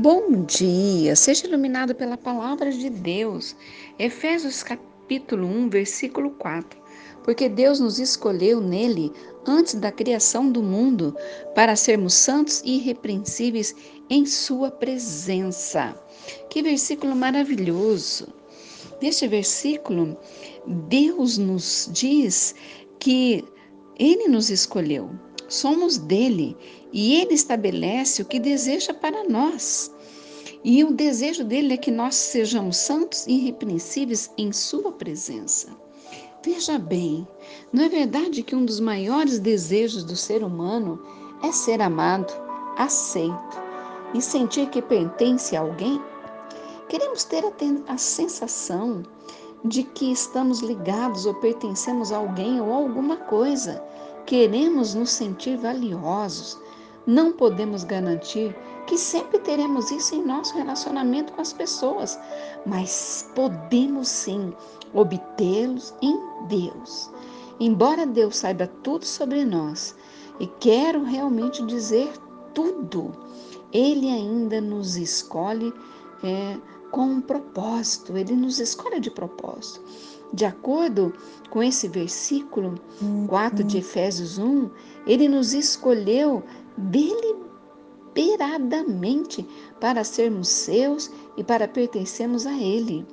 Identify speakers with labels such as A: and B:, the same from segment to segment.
A: Bom dia, seja iluminado pela palavra de Deus. Efésios capítulo 1, versículo 4. Porque Deus nos escolheu nele antes da criação do mundo para sermos santos e irrepreensíveis em sua presença. Que versículo maravilhoso. Neste versículo, Deus nos diz que ele nos escolheu somos dele e ele estabelece o que deseja para nós. E o desejo dele é que nós sejamos santos e irrepreensíveis em sua presença. Veja bem, não é verdade que um dos maiores desejos do ser humano é ser amado, aceito e sentir que pertence a alguém? Queremos ter a, a sensação de que estamos ligados ou pertencemos a alguém ou a alguma coisa queremos nos sentir valiosos, não podemos garantir que sempre teremos isso em nosso relacionamento com as pessoas, mas podemos sim obtê-los em Deus. Embora Deus saiba tudo sobre nós e quero realmente dizer tudo, Ele ainda nos escolhe é, com um propósito, Ele nos escolhe de propósito. De acordo com esse versículo 4 de Efésios 1, ele nos escolheu deliberadamente para sermos seus e para pertencermos a Ele.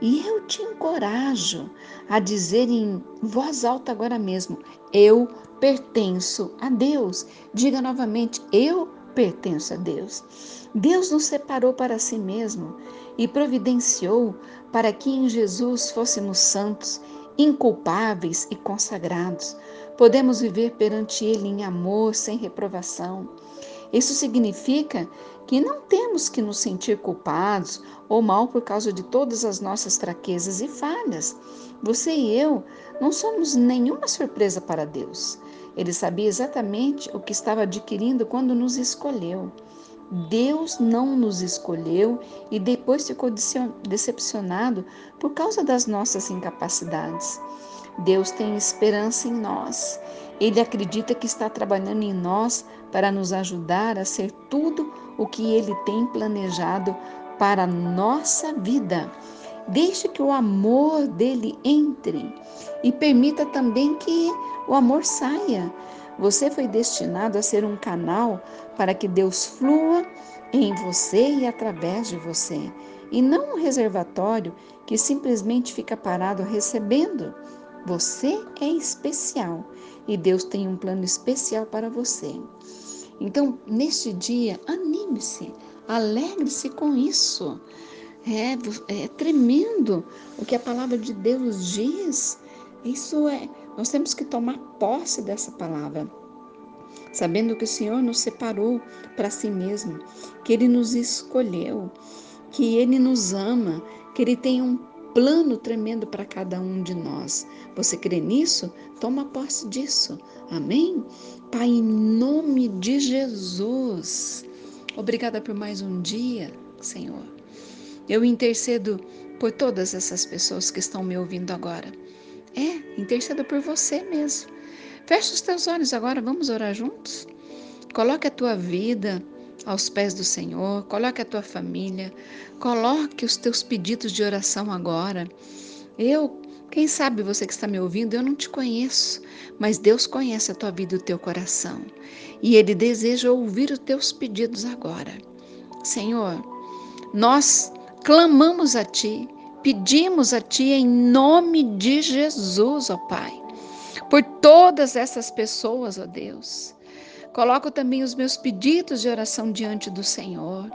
A: E eu te encorajo a dizer em voz alta agora mesmo: Eu pertenço a Deus. Diga novamente: Eu pertenço a Deus. Deus nos separou para si mesmo e providenciou para que em Jesus fôssemos santos, inculpáveis e consagrados. Podemos viver perante Ele em amor, sem reprovação. Isso significa que não temos que nos sentir culpados ou mal por causa de todas as nossas fraquezas e falhas. Você e eu não somos nenhuma surpresa para Deus. Ele sabia exatamente o que estava adquirindo quando nos escolheu. Deus não nos escolheu e depois ficou decepcionado por causa das nossas incapacidades. Deus tem esperança em nós. Ele acredita que está trabalhando em nós para nos ajudar a ser tudo o que ele tem planejado para a nossa vida. Deixe que o amor dele entre e permita também que o amor saia. Você foi destinado a ser um canal para que Deus flua em você e através de você, e não um reservatório que simplesmente fica parado recebendo. Você é especial e Deus tem um plano especial para você. Então, neste dia, anime-se, alegre-se com isso. É, é tremendo o que a palavra de Deus diz. Isso é, nós temos que tomar posse dessa palavra, sabendo que o Senhor nos separou para si mesmo, que Ele nos escolheu, que Ele nos ama, que Ele tem um plano tremendo para cada um de nós. Você crê nisso? Toma posse disso. Amém? Pai, em nome de Jesus. Obrigada por mais um dia, Senhor. Eu intercedo por todas essas pessoas que estão me ouvindo agora. Interceda por você mesmo. Feche os teus olhos agora, vamos orar juntos? Coloque a tua vida aos pés do Senhor, coloque a tua família, coloque os teus pedidos de oração agora. Eu, quem sabe você que está me ouvindo, eu não te conheço, mas Deus conhece a tua vida e o teu coração. E Ele deseja ouvir os teus pedidos agora. Senhor, nós clamamos a Ti, pedimos a Ti em nome de Jesus, ó Pai, por todas essas pessoas, ó Deus. Coloco também os meus pedidos de oração diante do Senhor.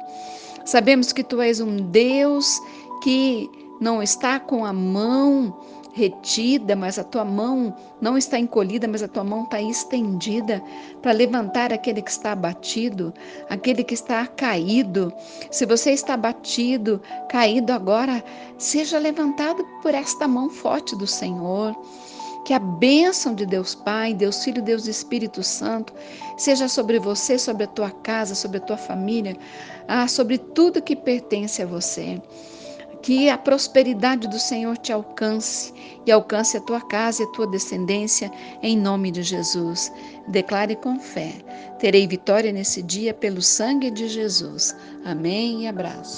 A: Sabemos que Tu és um Deus que não está com a mão retida, mas a tua mão não está encolhida, mas a tua mão está estendida para levantar aquele que está abatido, aquele que está caído. Se você está abatido, caído agora, seja levantado por esta mão forte do Senhor. Que a bênção de Deus Pai, Deus Filho, Deus Espírito Santo seja sobre você, sobre a tua casa, sobre a tua família, ah, sobre tudo que pertence a você Que a prosperidade do Senhor te alcance e alcance a tua casa e a tua descendência, em nome de Jesus. Declare com fé: terei vitória nesse dia pelo sangue de Jesus. Amém e abraço.